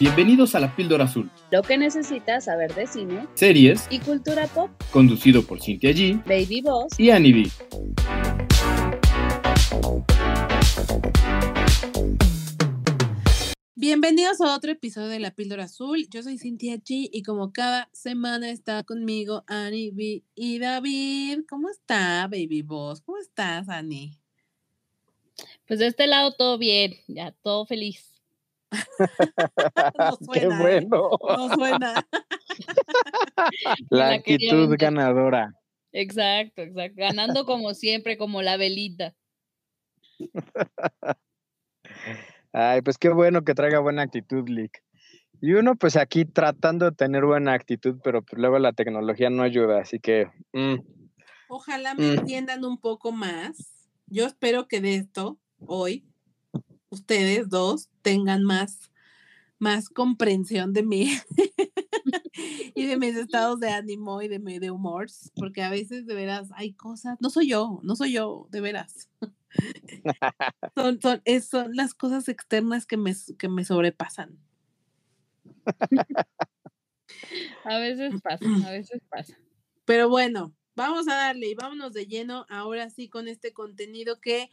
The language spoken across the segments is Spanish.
Bienvenidos a La Píldora Azul, Lo que necesitas saber de cine series y cultura pop. conducido por Cintia G Baby Boss. y Annie B. Bienvenidos a otro episodio de La Píldora Azul. Yo soy Cintia G y como cada semana está conmigo Annie B y David. ¿Cómo está, Baby Boss? ¿Cómo estás, Annie? Pues de este lado todo bien, ya todo feliz. No Qué suena, ¿eh? bueno. No suena. La La quería actitud ganadora. Exacto, exacto. Ganando como siempre, como la velita. Ay, pues qué bueno que traiga buena actitud, Lick. Y uno, pues aquí tratando de tener buena actitud, pero pues luego la tecnología no ayuda, así que. mm, Ojalá me Mm. entiendan un poco más. Yo espero que de esto, hoy, ustedes dos tengan más, más comprensión de mí y de mis estados de ánimo y de mi de humor, porque a veces de veras hay cosas, no soy yo, no soy yo, de veras. son, son, es- son las cosas externas que me, que me sobrepasan. A veces pasa, a veces pasa. Pero bueno, vamos a darle y vámonos de lleno ahora sí con este contenido que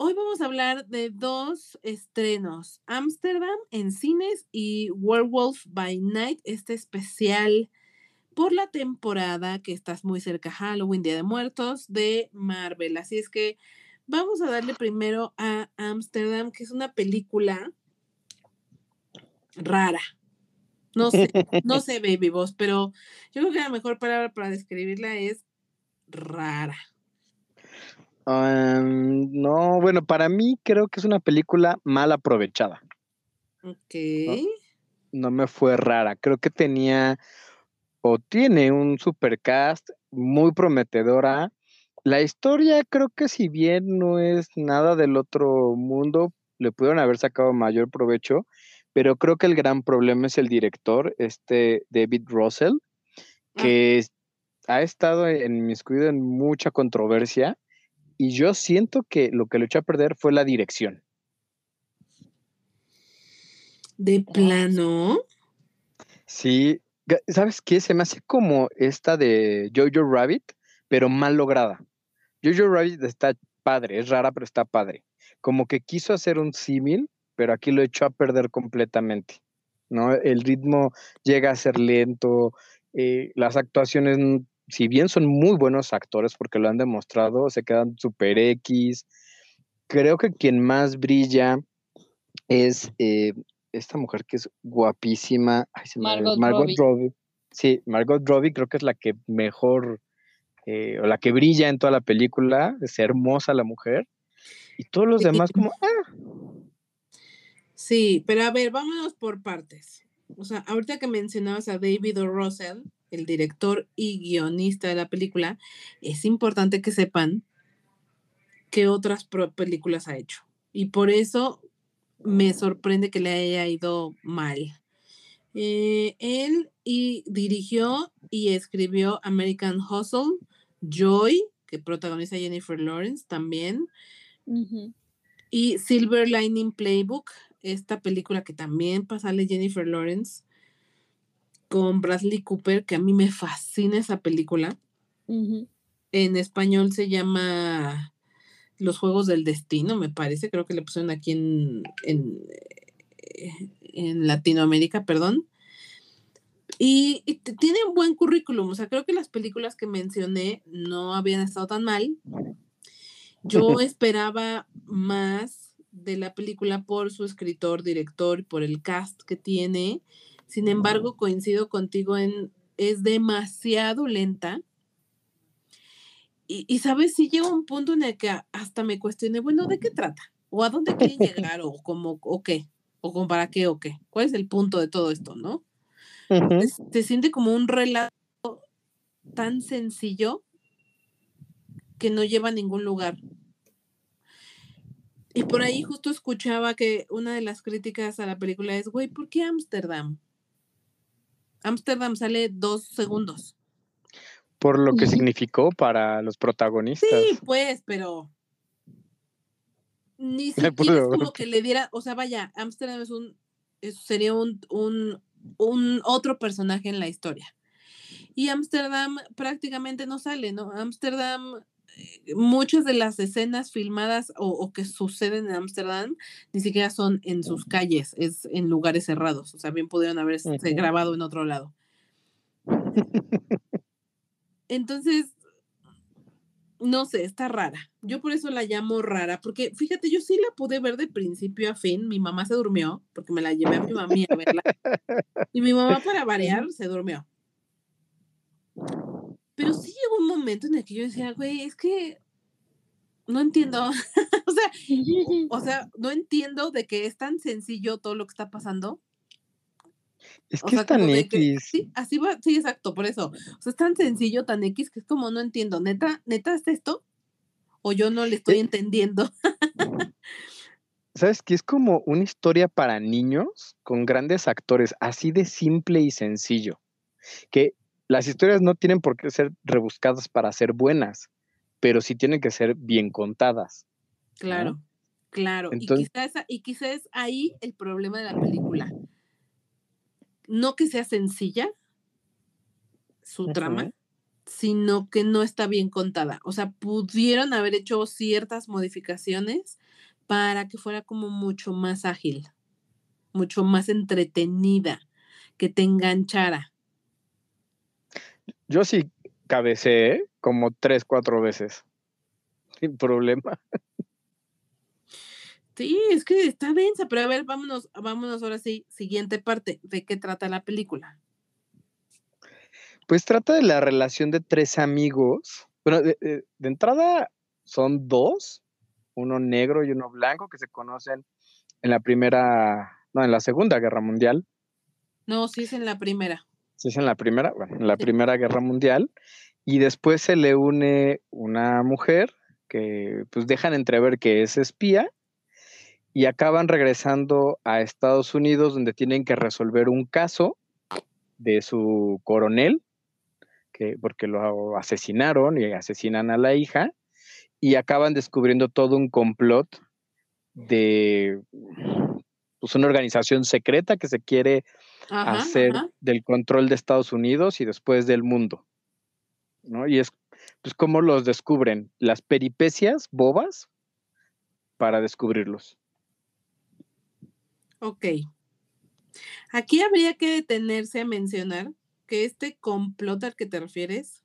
hoy vamos a hablar de dos estrenos, Amsterdam en cines y Werewolf by Night, este especial por la temporada que estás muy cerca, Halloween, Día de Muertos de Marvel. Así es que vamos a darle primero a Amsterdam, que es una película rara. No sé, no sé, Baby Boss, pero yo creo que la mejor palabra para describirla es rara. No, bueno, para mí creo que es una película mal aprovechada. Ok. No me fue rara. Creo que tenía o tiene un supercast muy prometedora. La historia creo que si bien no es nada del otro mundo, le pudieron haber sacado mayor provecho, pero creo que el gran problema es el director, este David Russell, que ha estado inmiscuido en mucha controversia y yo siento que lo que lo echó a perder fue la dirección. De plano. Sí, ¿sabes qué? Se me hace como esta de Jojo Rabbit, pero mal lograda. Jojo Rabbit está padre, es rara, pero está padre. Como que quiso hacer un símil, pero aquí lo echó a perder completamente. ¿no? El ritmo llega a ser lento, eh, las actuaciones, si bien son muy buenos actores porque lo han demostrado, se quedan super X. Creo que quien más brilla es eh, esta mujer que es guapísima. Ay, se me olvidó, Margot Robbie. Robbie. Sí, Margot Robbie creo que es la que mejor, eh, o la que brilla en toda la película. Es hermosa la mujer. Y todos los demás como, ah, Sí, pero a ver, vámonos por partes. O sea, ahorita que mencionabas a David O. Russell, el director y guionista de la película, es importante que sepan qué otras películas ha hecho. Y por eso me sorprende que le haya ido mal. Eh, él y dirigió y escribió American Hustle, Joy, que protagoniza Jennifer Lawrence también, y Silver Lining Playbook, esta película que también pasa Jennifer Lawrence con Bradley Cooper, que a mí me fascina esa película. En español se llama Los Juegos del Destino, me parece, creo que le pusieron aquí en, en, en Latinoamérica, perdón. Y, tiene un buen currículum, o sea, creo que las películas que mencioné no habían estado tan mal. Yo esperaba más de la película por su escritor, director, y por el cast que tiene. Sin embargo, coincido contigo en es demasiado lenta. Y, y sabes, si llega un punto en el que hasta me cuestioné, bueno, ¿de qué trata? ¿O a dónde quieren llegar? ¿O como, o qué? ¿O como para qué o qué? ¿Cuál es el punto de todo esto, no? Es- se siente como un relato tan sencillo que no lleva a ningún lugar. Y por ahí justo escuchaba que una de las críticas a la película es, güey, ¿por qué Ámsterdam? Ámsterdam sale dos segundos. por lo que significó para los protagonistas. Sí, pues, pero ni siquiera es pudo- como que le diera, o sea, vaya, Ámsterdam es un Eso sería un, un, un otro personaje en la historia. Y Ámsterdam prácticamente no sale, ¿no? Ámsterdam, muchas de las escenas filmadas o, o que suceden en Ámsterdam ni siquiera son en sus calles, es en lugares cerrados. O sea, bien pudieron haberse Ujú. grabado en otro lado. Entonces, no sé, está rara. Yo por eso la llamo rara, porque fíjate, yo sí la pude ver de principio a fin. Mi mamá se durmió, porque me la llevé a mi mami a verla. Y mi mamá, para variar, se durmió. Pero sí momento en el que yo decía, güey, es que no entiendo. o sea, o sea, no entiendo de que es tan sencillo todo lo que está pasando. Es O que sea, es tan que, X. sí, así va, sí, exacto, por eso. O sea, es tan sencillo, tan X, que es como no entiendo, neta, neta es esto, o yo no le estoy Eh, entendiendo. ¿Sabes qué? Es como una historia para niños con grandes actores, así de simple y sencillo. Que las historias no tienen por qué ser rebuscadas para ser buenas, pero sí tienen que ser bien contadas, ¿no? Claro, claro. Y Entonces, quizás, y quizás ahí el problema de la película. No que sea sencilla su trama, sino que no está bien contada. O sea, pudieron haber hecho ciertas modificaciones para que fuera como mucho más ágil, mucho más entretenida, que te enganchara. Yo sí cabeceé como tres, cuatro veces, sin problema. Sí, es que está densa, pero a ver, vámonos, vámonos ahora sí, siguiente parte, ¿de qué trata la película? Pues trata de la relación de tres amigos. Bueno, de, de- de entrada son dos, uno negro y uno blanco, que se conocen en la primera, no, en la Segunda Guerra Mundial. No, sí es en la primera. Sí, es en la primera, bueno, en la. Primera Guerra Mundial. Y después se le une una mujer que pues dejan entrever que es espía y acaban regresando a Estados Unidos donde tienen que resolver un caso de su coronel, que, porque lo asesinaron y asesinan a la hija y acaban descubriendo todo un complot de pues, una organización secreta que se quiere Ajá, del control de Estados Unidos y después del mundo, ¿no? Y es pues cómo los descubren, las peripecias bobas para descubrirlos. Ok. Aquí habría que detenerse a mencionar que este complot al que te refieres,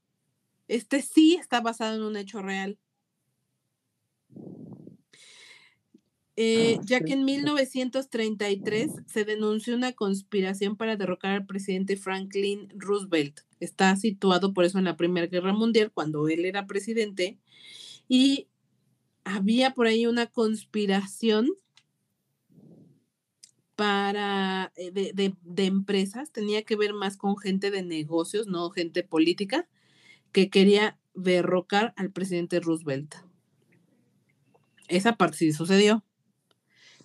este sí está basado en un hecho real. Eh, ya que en 1933 se denunció una conspiración para derrocar al presidente Franklin Roosevelt. Está situado por eso en la Primera Guerra Mundial, cuando él era presidente, y había por ahí una conspiración para eh, de, de- de empresas, tenía que ver más con gente de negocios, no gente política, que quería derrocar al presidente Roosevelt. Esa parte sí sucedió.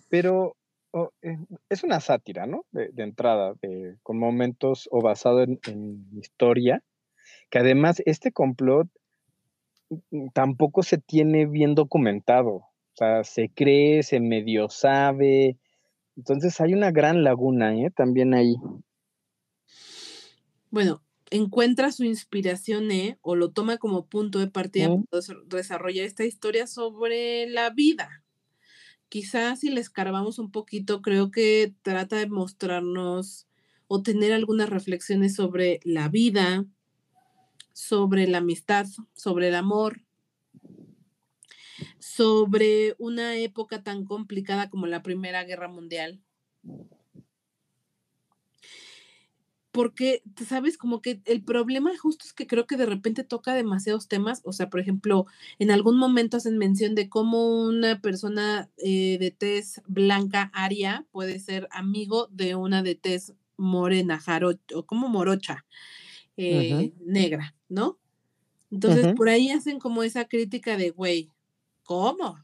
Pero oh, eh, es una sátira, ¿no? De, de entrada, de- con momentos o basado en, en historia, que además este complot mm, tampoco se tiene bien documentado. O sea, se cree, se medio sabe. Entonces hay una gran laguna, ¿eh? También ahí. Bueno, encuentra su inspiración ¿eh? o lo toma como punto de partida para des- desarrollar esta historia sobre la vida. Quizás si le escarbamos un poquito, creo que trata de mostrarnos o tener algunas reflexiones sobre la vida, sobre la amistad, sobre el amor, sobre una época tan complicada como la Primera Guerra Mundial. Porque, ¿sabes? Como que el problema justo es que creo que de repente toca demasiados temas. O sea, por ejemplo, en algún momento hacen mención de cómo una persona eh, de tez blanca, aria, puede ser amigo de una de tez morena, jaro, o como morocha, eh, negra, ¿no? Entonces, por ahí hacen como esa crítica de, güey, ¿cómo?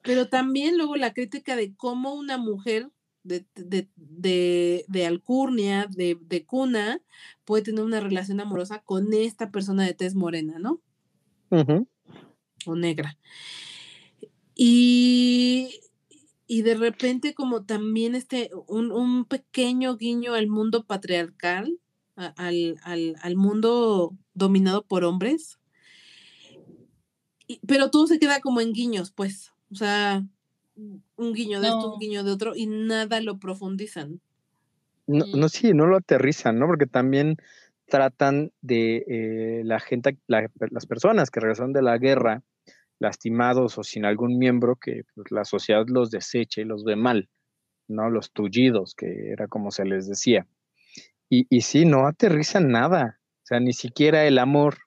Pero también luego la crítica de cómo una mujer de, de, de, de alcurnia, de, de cuna, puede tener una relación amorosa con esta persona de tez morena, ¿no? O negra. Y, y de repente como también este, un, un pequeño guiño al mundo patriarcal, a- al, al, al mundo dominado por hombres. Y- pero todo se queda como en guiños, pues. O sea, un guiño de esto, No. un guiño de otro, y nada lo profundizan. No, no, sí, no lo aterrizan, ¿no? Porque también tratan de eh, la gente, la- las personas que regresaron de la guerra, lastimados o sin algún miembro, que pues, la sociedad los desecha y los ve mal, ¿no? Los tullidos, que era como se les decía. Y, y sí, no aterrizan nada, o sea, ni siquiera el amor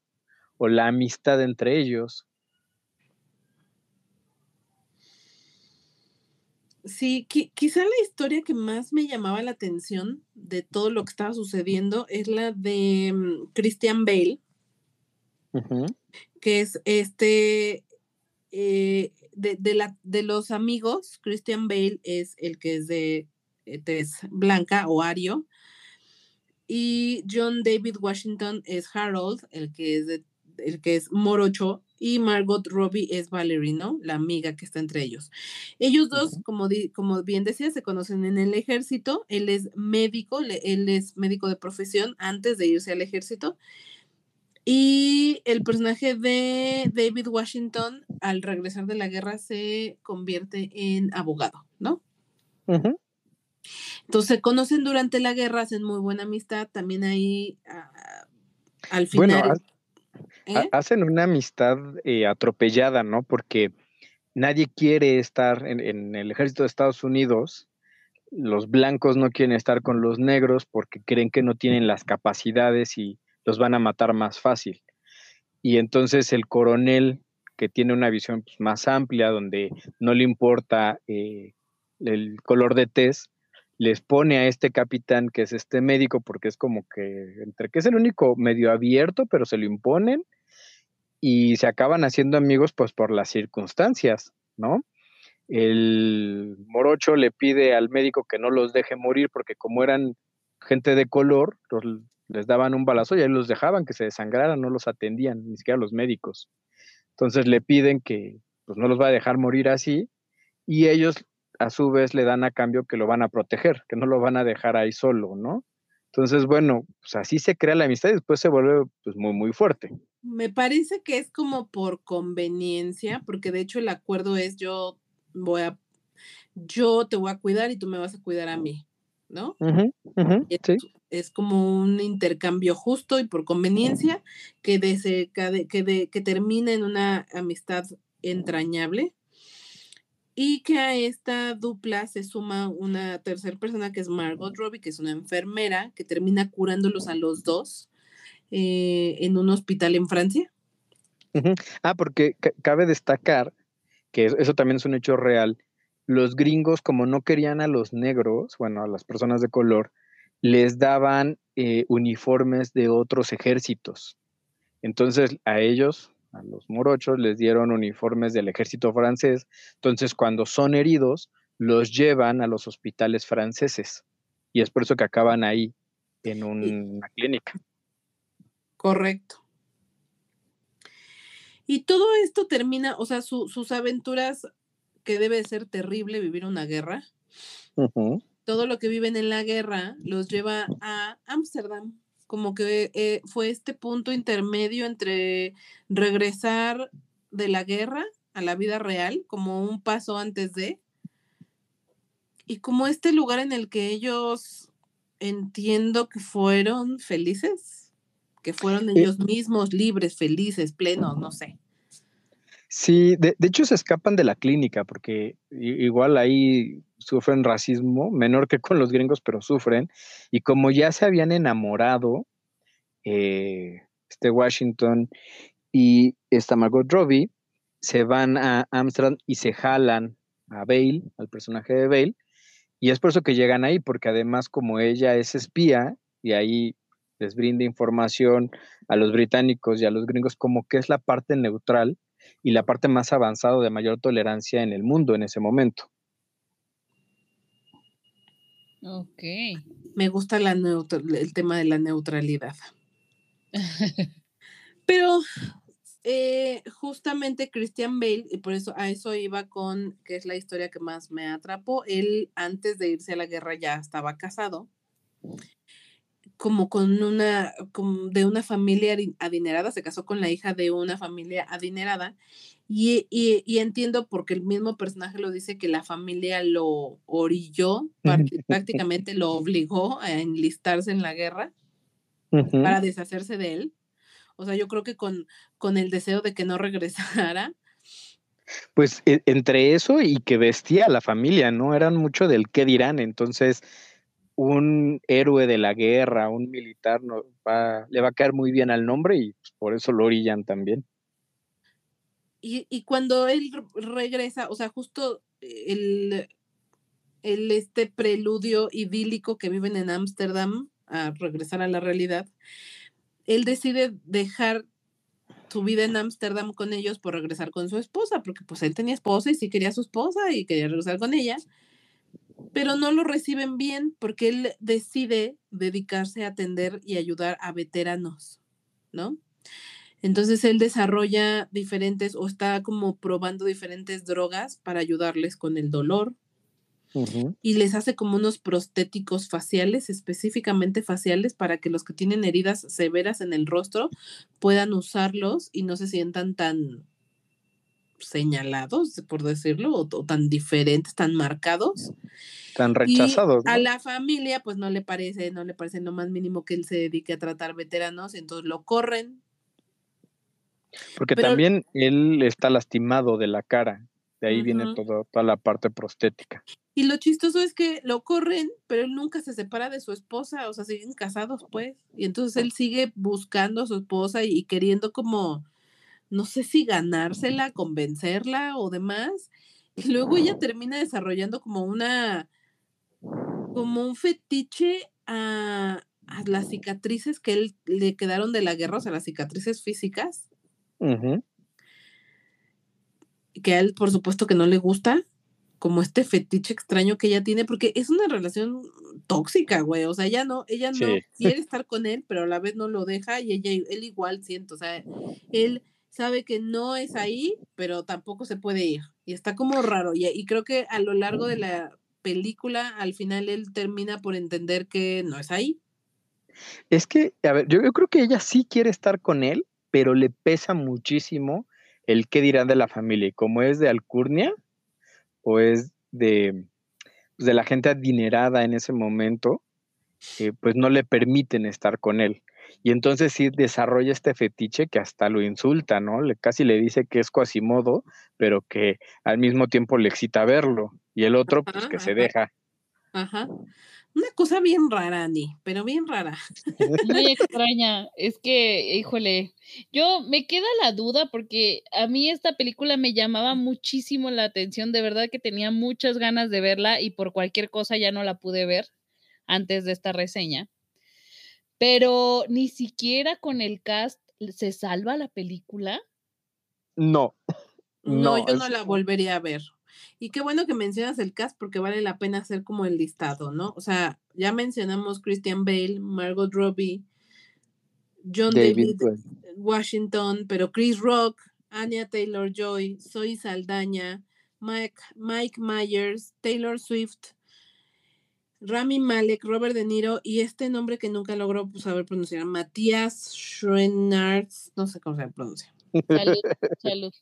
o la amistad entre ellos. Sí, qui- quizá la historia que más me llamaba la atención de todo lo que estaba sucediendo es la de mm, Christian Bale, que es este, eh, de, de la, de los amigos, Christian Bale es el que es de eh, tez blanca o ario, y John David Washington es Harold, el que es, de, el que es morocho, y Margot Robbie es Valerie, ¿no? La amiga que está entre ellos. Ellos dos, como, di- como bien decía, se conocen en el ejército. Él es médico, le- él es médico de profesión antes de irse al ejército. Y el personaje de David Washington, al regresar de la guerra, se convierte en abogado, ¿no? Entonces se conocen durante la guerra, hacen muy buena amistad. También ahí, ah, al Bueno, final. ha- ¿eh? hacen una amistad eh, atropellada, ¿no? Porque nadie quiere estar en, el ejército de Estados Unidos. Los blancos no quieren estar con los negros porque creen que no tienen las capacidades y los van a matar más fácil. Y entonces el coronel, que tiene una visión pues, más amplia, donde no le importa eh, el color de tez, les pone a este capitán, que es este médico, porque es como que, entre que es el único medio abierto, pero se lo imponen, y se acaban haciendo amigos pues por las circunstancias, ¿no? El morocho le pide al médico que no los deje morir porque como eran gente de color, les daban un balazo y ahí los dejaban que se desangraran, no los atendían, ni siquiera los médicos. Entonces le piden que pues no los va a dejar morir así y ellos a su vez le dan a cambio que lo van a proteger, que no lo van a dejar ahí solo, ¿no? Entonces, bueno, pues así se crea la amistad y después se vuelve pues muy, muy fuerte. Me parece que es como por conveniencia, porque de hecho el acuerdo es yo voy a, yo te voy a cuidar y tú me vas a cuidar a mí, ¿no? Es, sí. es como un intercambio justo y por conveniencia que, desecade- que, de- que termina en una amistad entrañable y que a esta dupla se suma una tercera persona que es Margot Robbie, que es una enfermera que termina curándolos a los dos eh, en un hospital en Francia. Ah, porque ca- cabe destacar que es- eso también es un hecho real. Los gringos, como no querían a los negros, bueno, a las personas de color, les daban eh, uniformes de otros ejércitos. Entonces, a ellos, a los morochos, les dieron uniformes del ejército francés. Entonces, cuando son heridos, los llevan a los hospitales franceses. Y es por eso que acaban ahí, en una clínica. Correcto. Y todo esto termina, o sea, su- sus aventuras, que debe de ser terrible vivir una guerra, todo lo que viven en la guerra los lleva a Ámsterdam, como que eh, fue este punto intermedio entre regresar de la guerra a la vida real, como un paso antes de, y como este lugar en el que ellos entiendo que fueron felices, que fueron Eh, ellos mismos libres, felices, plenos, no sé. Sí, de, de hecho se escapan de la clínica porque igual ahí sufren racismo, menor que con los gringos, pero sufren. Y como ya se habían enamorado, eh, este Washington y esta Margot Robbie, se van a Amsterdam y se jalan a Bale, al personaje de Bale, y es por eso que llegan ahí, porque además como ella es espía y ahí les brinda información a los británicos y a los gringos como que es la parte neutral y la parte más avanzada de mayor tolerancia en el mundo en ese momento. Ok. Me gusta la el tema de la neutralidad. Pero eh, justamente Christian Bale, y por eso a eso iba con, que es la historia que más me atrapó, él antes de irse a la guerra ya estaba casado, como con una, como de una familia adinerada, se casó con la hija de una familia adinerada, y, y, entiendo porque el mismo personaje lo dice que la familia lo orilló, prácticamente lo obligó a enlistarse en la guerra para deshacerse de él. O sea, yo creo que con, con el deseo de que no regresara. Pues e, entre eso y que vestía a la familia, ¿no? Eran mucho del qué dirán. Entonces, un héroe de la guerra, un militar, no, va, le va a caer muy bien al nombre y pues, por eso lo orillan también. Y, y, cuando él regresa, o sea, justo el, el este preludio idílico que viven en Ámsterdam, a regresar a la realidad, él decide dejar su vida en Ámsterdam con ellos por regresar con su esposa, porque pues él tenía esposa y sí quería a su esposa y quería regresar con ella, pero no lo reciben bien porque él decide dedicarse a atender y ayudar a veteranos, ¿no? Entonces él desarrolla diferentes o está como probando diferentes drogas para ayudarles con el dolor, y les hace como unos prostéticos faciales, específicamente faciales, para que los que tienen heridas severas en el rostro puedan usarlos y no se sientan tan señalados, por decirlo, o, tan diferentes, tan marcados. Tan rechazados. A la familia, pues no le parece, no le parece lo más mínimo que él se dedique a tratar veteranos, entonces lo corren. Porque también él está lastimado de la cara. De ahí viene toda la parte prostética. Y lo chistoso es que lo corren, pero él nunca se separa de su esposa, o sea, siguen casados, pues. Y entonces él sigue buscando a su esposa y, queriendo como, no sé si ganársela, convencerla o demás. Y luego ella termina desarrollando como una, como un fetiche a, las cicatrices que él le quedaron de la guerra, o sea, las cicatrices físicas que a él por supuesto que no le gusta, como este fetiche extraño que ella tiene, porque es una relación tóxica, güey, o sea, ella no, ella no quiere estar con él, pero a la vez no lo deja y ella, él igual siento, o sea, él sabe que no es ahí, pero tampoco se puede ir, y está como raro, y, y creo que a lo largo de la película, al final él termina por entender que no es ahí. Es que, a ver, yo, yo creo que ella sí quiere estar con él, pero le pesa muchísimo el qué dirán de la familia. Y como es de alcurnia o es de, pues, de la gente adinerada en ese momento, eh, pues no le permiten estar con él. Y entonces sí desarrolla este fetiche que hasta lo insulta, ¿no? Le, casi le dice que es Quasimodo, pero que al mismo tiempo le excita verlo. Y el otro, pues que se deja. Ajá. Una cosa bien rara, Andy, pero bien rara. Muy extraña. Es que, híjole, yo me queda la duda porque a mí esta película me llamaba muchísimo la atención. De verdad que tenía muchas ganas de verla y por cualquier cosa ya no la pude ver antes de esta reseña. Pero ni siquiera con el cast se salva la película. No. No, yo no la volvería a ver. Y qué bueno que mencionas el cast porque vale la pena hacer como el listado, ¿no? O sea, ya mencionamos Christian Bale, Margot Robbie, John David, Washington, pero Chris Rock, Anya Taylor Joy, Zoe Saldaña, Mike, Mike Myers, Taylor Swift, Rami Malek, Robert De Niro y este nombre que nunca logro saber pronunciar, Matías Schrenards, no sé cómo se pronuncia. Salud, salud.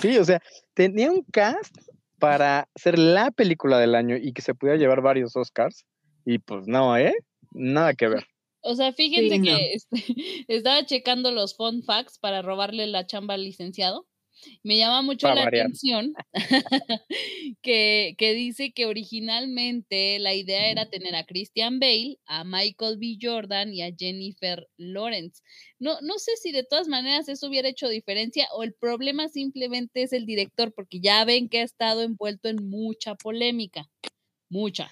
Sí, o sea, tenía un cast para ser la película del año y que se pudiera llevar varios Oscars. Y pues no, ¿eh? Nada que ver. O sea, fíjense que este, estaba checando los fun facts para robarle la chamba al licenciado. Me llama mucho la atención que, que, dice que originalmente la idea era tener a Christian Bale, a Michael B. Jordan y a Jennifer Lawrence. No, no sé si de todas maneras eso hubiera hecho diferencia o el problema simplemente es el director, porque ya ven que ha estado envuelto en mucha polémica, mucha.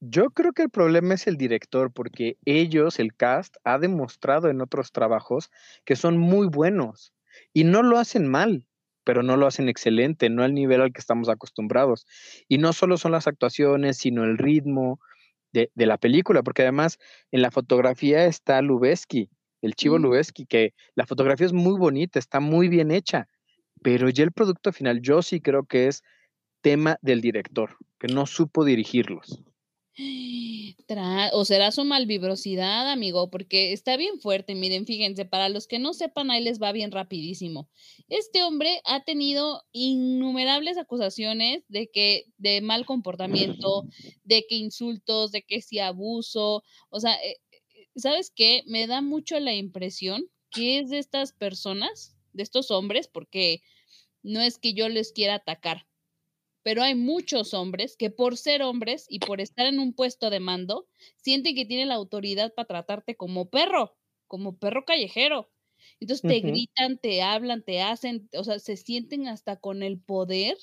Yo creo que el problema es el director, porque ellos, el cast, ha demostrado en otros trabajos que son muy buenos y no lo hacen mal pero no lo hacen excelente, no al nivel al que estamos acostumbrados. Y no solo son las actuaciones, sino el ritmo de, la película, porque además en la fotografía está Lubeski, el Chivo mm. que la fotografía es muy bonita, está muy bien hecha, pero ya el producto final yo sí creo que es tema del director, que no supo dirigirlos. O será su malvibrosidad, amigo, porque está bien fuerte. Miren, fíjense, para los que no sepan, ahí les va bien rapidísimo. Este hombre ha tenido innumerables acusaciones de que de mal comportamiento, de que insultos, de que si abuso, o sea, eh, eh, ¿sabes qué? Me da mucho la impresión que es de estas personas, de estos hombres, porque no es que yo les quiera atacar, pero hay muchos hombres que por ser hombres y por estar en un puesto de mando, sienten que tienen la autoridad para tratarte como perro, como perro callejero. Entonces te gritan, te hablan, te hacen, o sea, se sienten hasta con el poder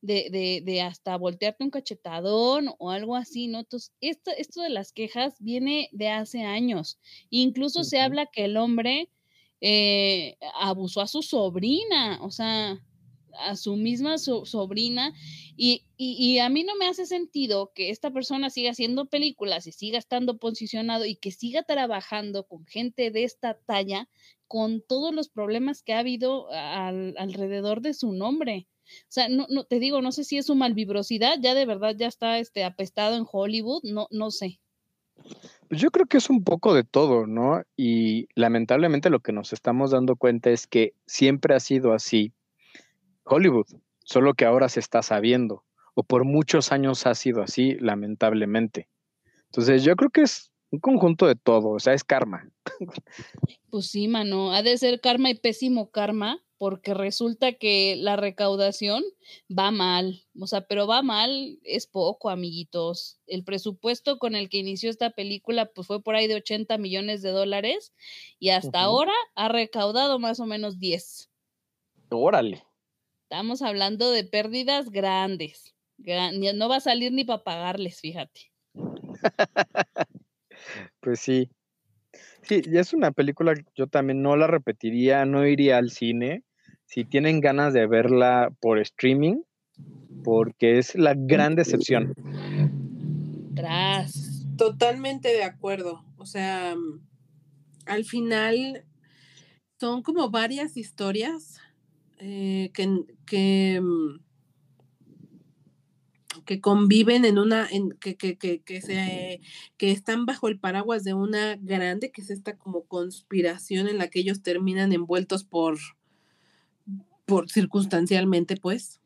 de, de, de, hasta voltearte un cachetadón o algo así, ¿no? Entonces, esto, esto de las quejas viene de hace años. Incluso se habla que el hombre eh, abusó a su sobrina, o sea, a su misma sobrina y, a mí no me hace sentido que esta persona siga haciendo películas y siga estando posicionado y que siga trabajando con gente de esta talla con todos los problemas que ha habido alrededor de su nombre. O sea, no, no, te digo, no sé si es su malvibrosidad, ya de verdad ya está este, apestado en Hollywood, no, no sé. Pues yo creo que es un poco de todo, ¿no? Y lamentablemente lo que nos estamos dando cuenta es que siempre ha sido así Hollywood, solo que ahora se está sabiendo, o por muchos años ha sido así, lamentablemente. Entonces yo creo que es un conjunto de todo, o sea, es karma. Pues sí, mano, ha de ser karma y pésimo karma, porque resulta que la recaudación va mal, o sea, pero va mal, es poco, amiguitos. El presupuesto con el que inició esta película, pues fue por ahí de 80 millones de dólares y hasta ahora ha recaudado más o menos 10. Órale. Estamos hablando de pérdidas grandes. no va a salir ni para pagarles, fíjate. pues sí. Sí, es una película que yo también no la repetiría, no iría al cine. Si tienen ganas de verla por streaming, porque es la gran decepción. Tras. Totalmente de acuerdo. O sea, al final son como varias historias eh, que, que, mm, que, conviven en una, en, que, que, que, se, que están bajo el paraguas de una grande, que es esta como conspiración en la que ellos terminan envueltos por, por circunstancialmente, pues.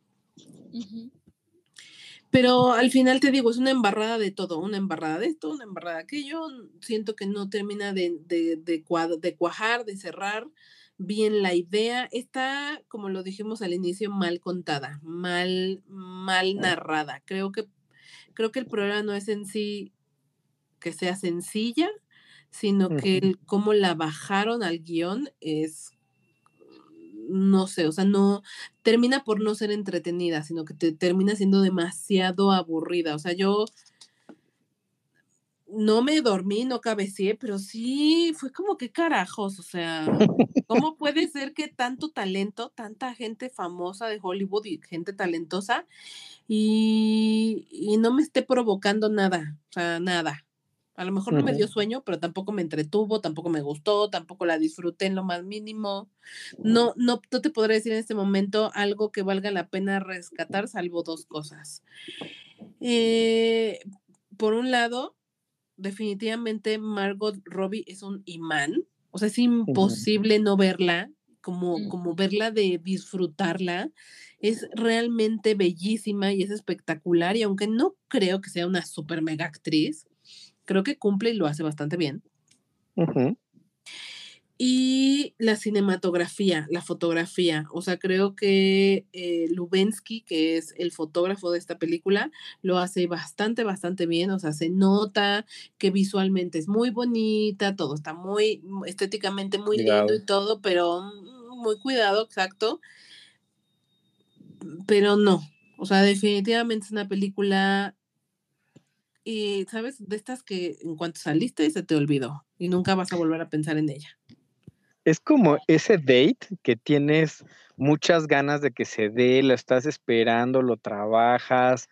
Pero al final te digo, es una embarrada de todo, una embarrada de esto, una embarrada de aquello. Siento que no termina de, de, de, de cuajar, de cerrar bien la idea. Está, como lo dijimos al inicio, mal contada, mal, mal narrada. Creo que, creo que el problema no es en sí que sea sencilla, sino que cómo la bajaron al guion es, no sé, o sea, no, termina por no ser entretenida, sino que te termina siendo demasiado aburrida. O sea, yo no me dormí, no cabeceé, pero sí fue como que carajos, o sea, ¿cómo puede ser que tanto talento, tanta gente famosa de Hollywood y gente talentosa y, no me esté provocando nada, o sea, nada. A lo mejor no me dio sueño, pero tampoco me entretuvo, tampoco me gustó, tampoco la disfruté en lo más mínimo. No, no, no te podré decir en este momento algo que valga la pena rescatar, salvo dos cosas. Eh, por un lado, definitivamente Margot Robbie es un imán. O sea, es imposible no verla, como, como verla de disfrutarla. Es realmente bellísima y es espectacular. Y aunque no creo que sea una super mega actriz, creo que cumple y lo hace bastante bien. Y la cinematografía, la fotografía. O sea, creo que eh, Lubensky, que es el fotógrafo de esta película, lo hace bastante, bastante bien. O sea, se nota que visualmente es muy bonita, todo está muy mm, estéticamente muy lindo y todo, pero mm, muy cuidado, exacto. Pero no. O sea, definitivamente es una película y, ¿sabes? De estas que en cuanto saliste se te olvidó y nunca vas a volver a pensar en ella es como ese date que tienes muchas ganas de que se dé, lo estás esperando, lo trabajas,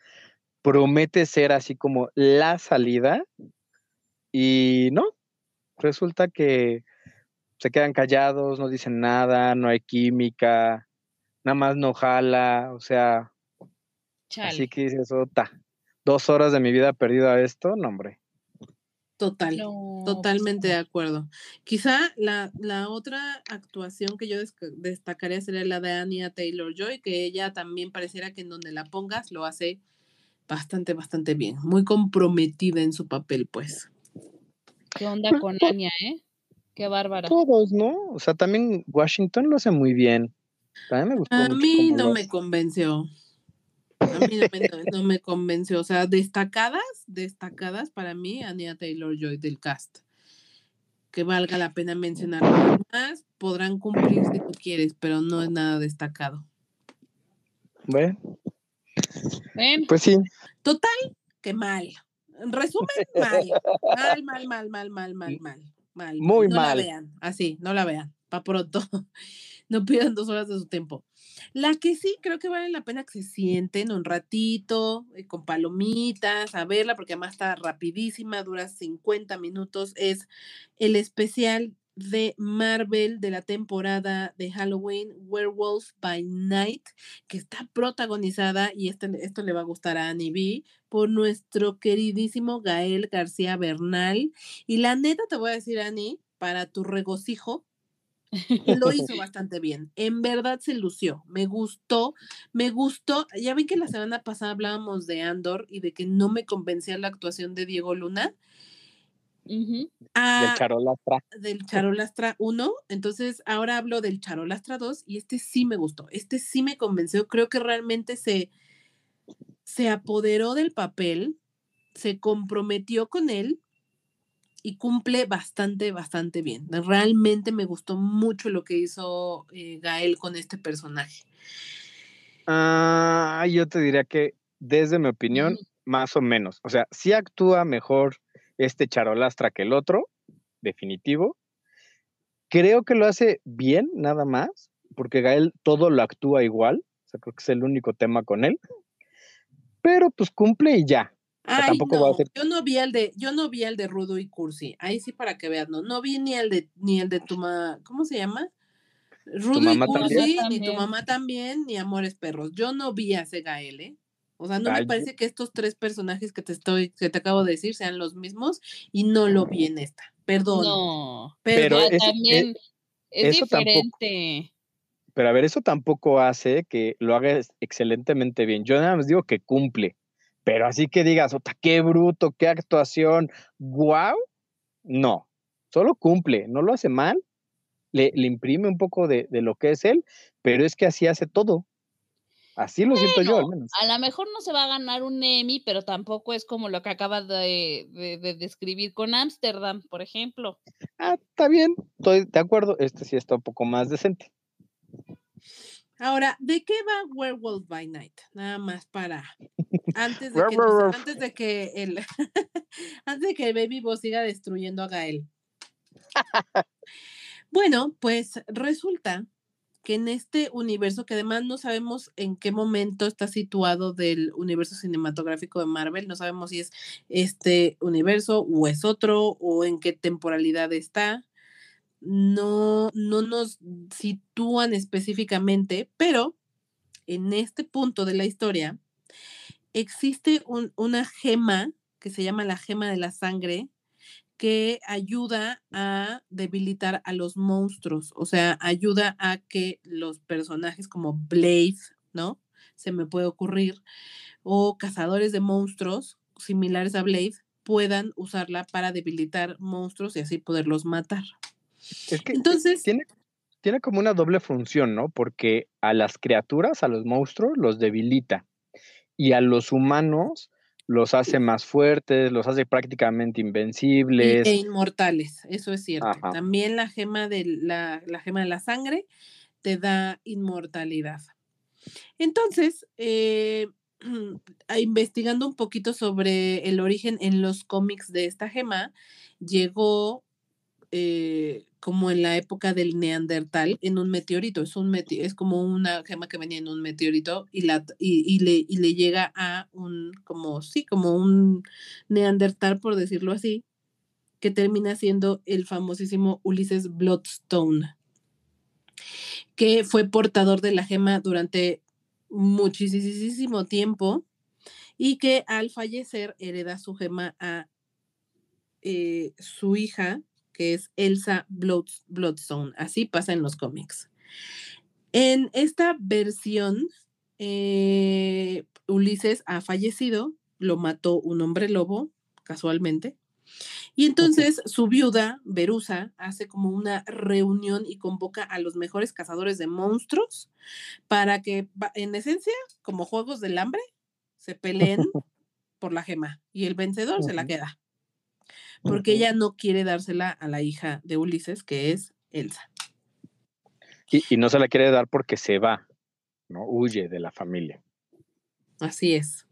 promete ser así como la salida y no, resulta que se quedan callados, no dicen nada, no hay química, nada más no jala, o sea, así que dices, ota, dos horas de mi vida perdido a esto, no, hombre. Total, totalmente de acuerdo. Quizá la, la, otra actuación que yo destacaría sería la de Anya Taylor Joy, que ella también pareciera que en donde la pongas lo hace bastante, bastante bien. Muy comprometida en su papel, pues. ¿Qué onda con Anya, eh? Qué bárbara. Todos, ¿no? O sea, también Washington lo hace muy bien. También me gustó. A mí no me convenció. A mí no me, convenció. O sea, destacadas, destacadas para mí, Anya Taylor Joy del cast. Que valga la pena mencionar más. Podrán cumplir si tú quieres, pero no es nada destacado. Bueno. Pues sí. Total, que mal. En resumen, mal. Mal, mal, mal, mal, mal, mal, mal. mal. Muy no mal. La vean, así, no la vean. Pa' pronto. No pierdan dos horas de su tiempo. La que sí creo que vale la pena que se sienten un ratito eh, con palomitas a verla, porque además está rapidísima, dura 50 minutos, es el especial de Marvel de la temporada de Halloween, Werewolf by Night, que está protagonizada, y este, esto le va a gustar a Annie B, por nuestro queridísimo Gael García Bernal. Y la neta te voy a decir, Annie, para tu regocijo, lo hizo bastante bien. En verdad se lució. Me gustó, me gustó. Ya ven que la semana pasada hablábamos de Andor y de que no me convencía la actuación de Diego Luna. del Charolastra. Del Charolastra 1. Entonces ahora hablo del Charolastra 2 y este sí me gustó. Este sí me convenció. Creo que realmente se, se apoderó del papel, se comprometió con él y cumple bastante, bastante bien. Realmente me gustó mucho lo que hizo eh, Gael con este personaje. Ah, yo te diría que desde mi opinión, más o menos. O sea, sí actúa mejor este charolastra que el otro, definitivo. Creo que lo hace bien, nada más, porque Gael todo lo actúa igual. O sea, creo que es el único tema con él. Pero pues cumple y ya. Ay, no, yo no vi el de, yo no vi el de Rudo y Cursi. Ahí sí para que veas, no, no vi ni el de, ni el de tu mamá, ¿cómo se llama? Rudo y Cursi, ni tu mamá también, ni Amores Perros. Yo no vi a ese Gael, ¿eh? O sea, no me parece que estos tres personajes que te estoy, que te acabo de decir sean los mismos y no lo vi en esta. Perdón. No, pero, también es, diferente. pero a ver, eso tampoco hace que lo haga excelentemente bien. Yo nada más digo que cumple. Pero así que digas, ota, qué bruto, qué actuación, wow, no, solo cumple, no lo hace mal, le, le imprime un poco de, de, lo que es él, pero es que así hace todo. Así lo siento yo, al menos. A lo mejor no se va a ganar un Emmy, pero tampoco es como lo que acabas de, de describir con Ámsterdam, por ejemplo. Ah, está bien, estoy de acuerdo. Este sí está un poco más decente. Ahora, ¿de qué va Werewolf by Night? Nada más para antes de que, antes de que el antes de que el Baby Boss siga destruyendo a Gael. bueno, pues resulta que en este universo, que además no sabemos en qué momento está situado del universo cinematográfico de Marvel, no sabemos si es este universo o es otro o en qué temporalidad está no, no nos sitúan específicamente, pero en este punto de la historia existe una gema que se llama la gema de la sangre que ayuda a debilitar a los monstruos, o sea, ayuda a que los personajes como Blade, ¿no? Se me puede ocurrir, o cazadores de monstruos similares a Blade puedan usarla para debilitar monstruos y así poderlos matar. Es que Entonces, tiene, tiene como una doble función, ¿no? Porque a las criaturas, a los monstruos, los debilita. Y a los humanos los hace más fuertes, los hace prácticamente invencibles. E inmortales, eso es cierto. También la gema, de la, la gema de la sangre te da inmortalidad. Entonces, eh, investigando un poquito sobre el origen en los cómics de esta gema, llegó eh, como en la época del Neandertal, en un meteorito. Es, un es como una gema que venía en un meteorito y, la, y, le, y le llega a un, como, sí, como un Neandertal, por decirlo así. que termina siendo el famosísimo Ulises Bloodstone, que fue portador de la gema durante muchísimo tiempo y que al fallecer hereda su gema a eh, su hija, que es Elsa Bloodstone. Así pasa en los cómics. En esta versión, eh, Ulises ha fallecido, lo mató un hombre lobo, casualmente. Y entonces su viuda, Berusa, hace como una reunión y convoca a los mejores cazadores de monstruos para que, en esencia, como juegos del hambre, se peleen por la gema y el vencedor se la queda. Porque ella no quiere dársela a la hija de Ulises, que es Elsa. Y, no se la quiere dar porque se va, ¿no? Huye de la familia. Así es.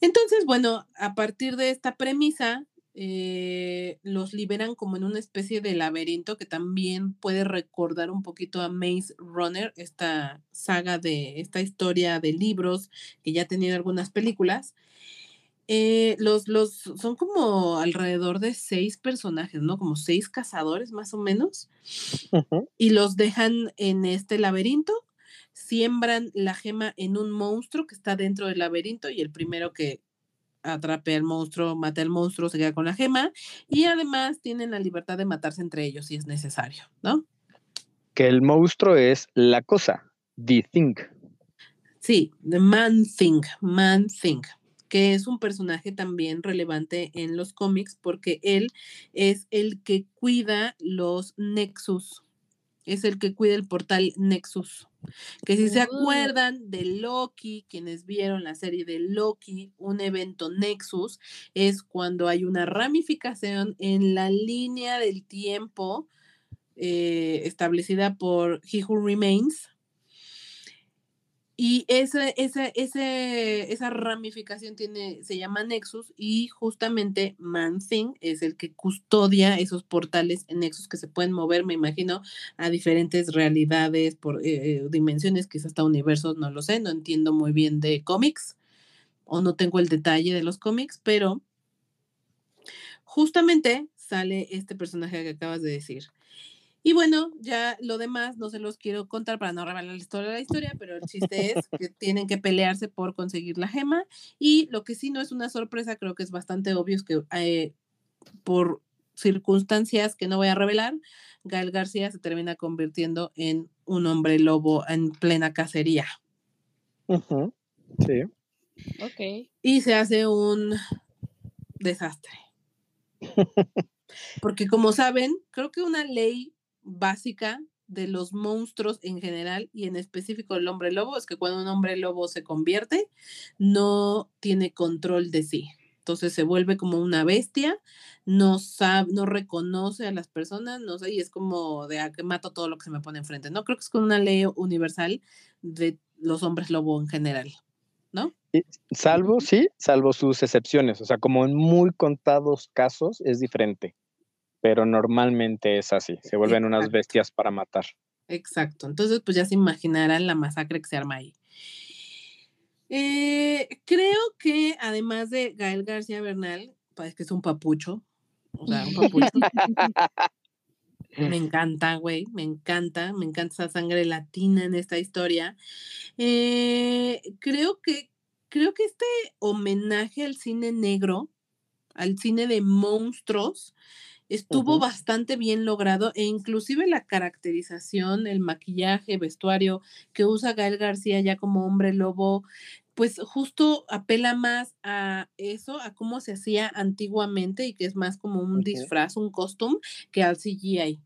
Entonces, bueno, a partir de esta premisa, eh, los liberan como en una especie de laberinto que también puede recordar un poquito a Maze Runner, esta saga de esta historia de libros que ya ha tenido algunas películas. Eh, los, los son como alrededor de seis personajes, ¿no? Como seis cazadores más o menos. Y los dejan en este laberinto, siembran la gema en un monstruo que está dentro del laberinto y el primero que atrape al monstruo, mate al monstruo, se queda con la gema y además tienen la libertad de matarse entre ellos si es necesario, ¿no? Que el monstruo es la cosa, the thing. Sí, the man thing, man thing, que es un personaje también relevante en los cómics porque él es el que cuida los nexus, es el que cuida el portal Nexus. Que si se oh. acuerdan de Loki, quienes vieron la serie de Loki, un evento Nexus es cuando hay una ramificación en la línea del tiempo eh, establecida por He Who Remains, y esa, esa, esa ramificación tiene, se llama Nexus y justamente Man-Thing es el que custodia esos portales en Nexus que se pueden mover, me imagino, a diferentes realidades, por eh, eh, dimensiones, quizás hasta universos, no lo sé, no entiendo muy bien de cómics o no tengo el detalle de los cómics, pero justamente sale este personaje que acabas de decir. Y bueno, ya lo demás no se los quiero contar para no revelar la historia de la historia, pero el chiste es que tienen que pelearse por conseguir la gema. Y lo que sí no es una sorpresa, creo que es bastante obvio, es que eh, por circunstancias que no voy a revelar, Gael García se termina convirtiendo en un hombre lobo en plena cacería. Sí. Ok. Y se hace un desastre. Porque como saben, creo que una ley básica de los monstruos en general y en específico el hombre lobo es que cuando un hombre lobo se convierte no tiene control de sí. Entonces se vuelve como una bestia, no sabe, no reconoce a las personas, no sé, y es como de a ah, que mato todo lo que se me pone enfrente. No creo que es con una ley universal de los hombres lobo en general, ¿no? salvo, sí, salvo sus excepciones. O sea, como en muy contados casos es diferente pero normalmente es así, se vuelven unas bestias para matar. Exacto, entonces pues ya se imaginarán la masacre que se arma ahí. Eh, creo que además de Gael García Bernal, pues que es un papucho, o sea, un papucho. me encanta, güey, me encanta, me encanta esa sangre latina en esta historia. Eh, creo que, creo que este homenaje al cine negro, al cine de monstruos, estuvo bastante bien logrado e inclusive la caracterización, el maquillaje, vestuario que usa Gael García ya como hombre lobo, pues justo apela más a eso, a cómo se hacía antiguamente y que es más como un disfraz, un costume, que al CGI.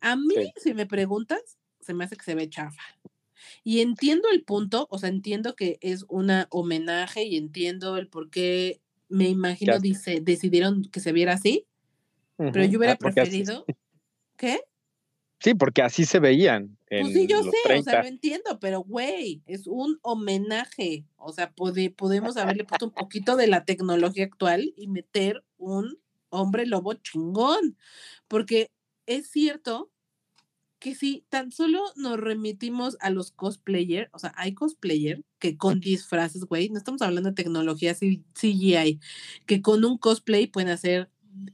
A mí, si me preguntas, se me hace que se ve chafa. Y entiendo el punto, o sea, entiendo que es un homenaje y entiendo el por qué, me imagino, dice, decidieron que se viera así, pero yo hubiera ah, preferido. ¿Qué? Sí, porque así se veían. pues sí, yo sé, o sea, lo entiendo, pero güey, es un homenaje. O sea, podemos haberle puesto un poquito de la tecnología actual y meter un hombre lobo chingón. Porque es cierto que si tan solo nos remitimos a los cosplayers, o sea, hay cosplayer que con disfraces, güey, no estamos hablando de tecnología CGI, que con un cosplay pueden hacer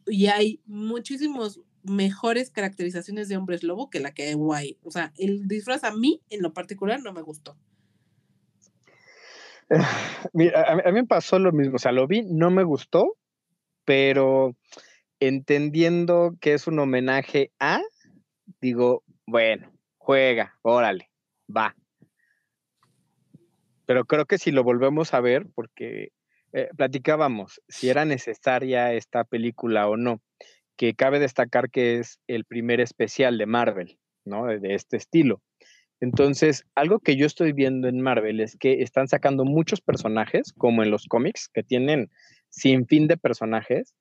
y hay muchísimos mejores caracterizaciones de hombres lobo que la que hay guay. O sea, el disfraz a mí en lo particular no me gustó. Mira, a, mí me pasó lo mismo, o sea, lo vi, no me gustó, pero entendiendo que es un homenaje a, digo, bueno, juega, órale, va. Pero creo que si lo volvemos a ver, porque eh, platicábamos si era necesaria esta película o no, que cabe destacar que es el primer especial de Marvel, ¿no? De, este estilo. Entonces, algo que yo estoy viendo en Marvel es que están sacando muchos personajes, como en los cómics, que tienen sin fin de personajes,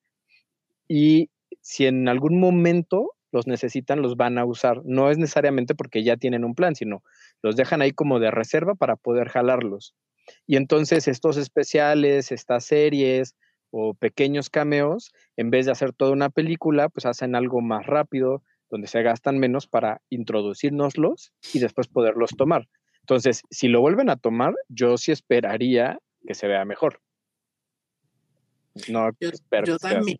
y si en algún momento los necesitan, los van a usar. No es necesariamente porque ya tienen un plan, sino los dejan ahí como de reserva para poder jalarlos. Y entonces estos especiales, estas series o pequeños cameos, en vez de hacer toda una película, pues hacen algo más rápido, donde se gastan menos para introducirnoslos y después poderlos tomar. Entonces, si lo vuelven a tomar, yo sí esperaría que se vea mejor. No yo también.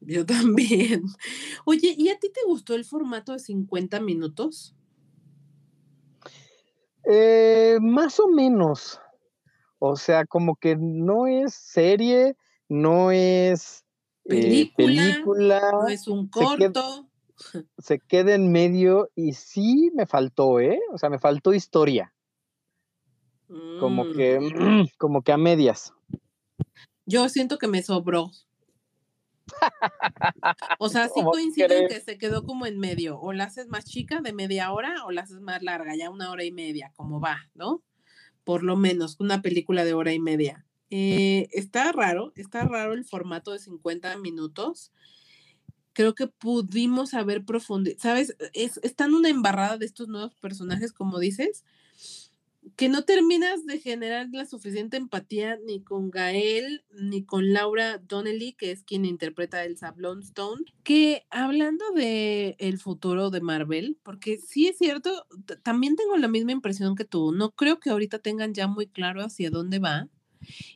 Yo también. Oye, ¿y a ti te gustó el formato de 50 minutos? Eh, más o menos. O sea, como que no es serie, no es eh, película, no es un corto. Se queda, en medio y sí me faltó, ¿eh? O sea, me faltó historia. Como que, mm. como que a medias. Yo siento que me sobró. O sea, sí coincido en que se quedó como en medio. O la haces más chica de media hora o la haces más larga, ya una hora y media, como va, ¿no? Por lo menos, una película de hora y media. Eh, está raro, está raro el formato de 50 minutos. Creo que pudimos haber profundizado, ¿sabes? Es, están una embarrada de estos nuevos personajes, como dices, que no terminas de generar la suficiente empatía ni con Gael ni con Laura Donnelly, que es quien interpreta a Elsa Blonstone, que hablando de el futuro de Marvel, porque sí es cierto, también tengo la misma impresión que tú, no creo que ahorita tengan ya muy claro hacia dónde va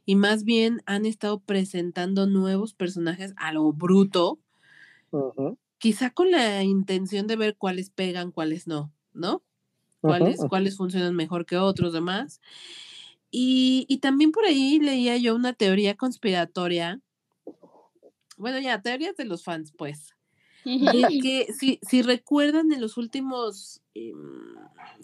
y más bien han estado presentando nuevos personajes a lo bruto, quizá con la intención de ver cuáles pegan, cuáles no, ¿no? Cuáles, cuáles funcionan mejor que otros demás. Y, y, también por ahí leía yo una teoría conspiratoria. Bueno, ya, teorías de los fans, pues. que si, si recuerdan en los últimos em,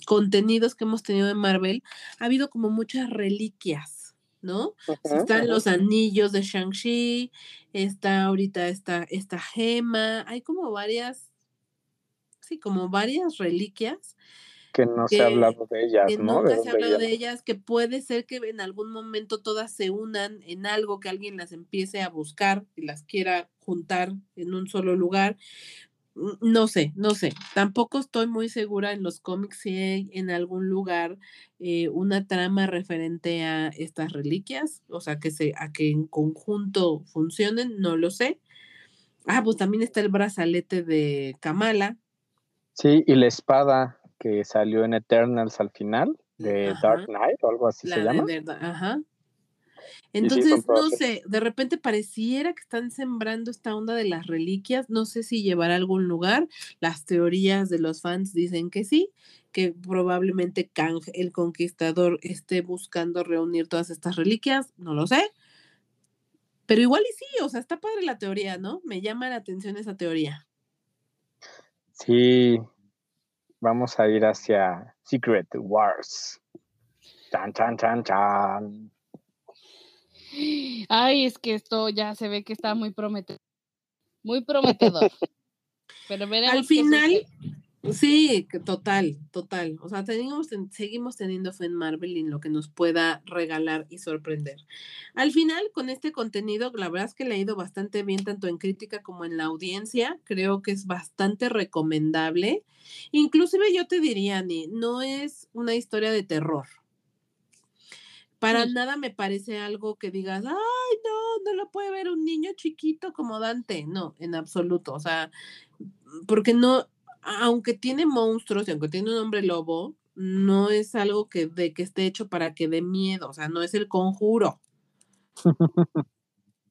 contenidos que hemos tenido de Marvel, ha habido como muchas reliquias, ¿no? Están los anillos de Shang-Chi, está ahorita esta, esta gema, hay como varias, sí, como varias reliquias que no se ha hablado de ellas, que ¿no? Nunca se ha hablado de ellas, que puede ser que en algún momento todas se unan en algo que alguien las empiece a buscar y las quiera juntar en un solo lugar. Mm, no sé, no sé. Tampoco estoy muy segura en los cómics si hay en algún lugar eh, una trama referente a estas reliquias, o sea, que se, a que en conjunto funcionen, no lo sé. Ah, pues también está el brazalete de Kamala. Sí, y la espada que salió en Eternals al final, de Dark Knight o algo así se llama. ajá. Entonces, no sé, de repente pareciera que están sembrando esta onda de las reliquias, no sé si llevará a algún lugar, las teorías de los fans dicen que sí, que probablemente Kang el Conquistador esté buscando reunir todas estas reliquias, no lo sé, pero igual y sí, o sea, está padre la teoría, ¿no? Me llama la atención esa teoría. Sí, vamos a ir hacia Secret Wars. Chan, chan, chan, chan. Ay, es que esto ya se ve que está muy prometedor. Muy prometedor. Pero veremos. Al final, Sí, total, total. O sea, tenemos, seguimos teniendo fe en Marvel y en lo que nos pueda regalar y sorprender. Al final, con este contenido, la verdad es que le ha ido bastante bien tanto en crítica como en la audiencia. Creo que es bastante recomendable. Inclusive yo te diría, Ani, no es una historia de terror. Para nada me parece algo que digas, ay, no, no lo puede ver un niño chiquito como Dante. No, en absoluto. O sea, porque no, aunque tiene monstruos y aunque tiene un hombre lobo, no es algo que, de, que esté hecho para que dé miedo, o sea, no es el conjuro.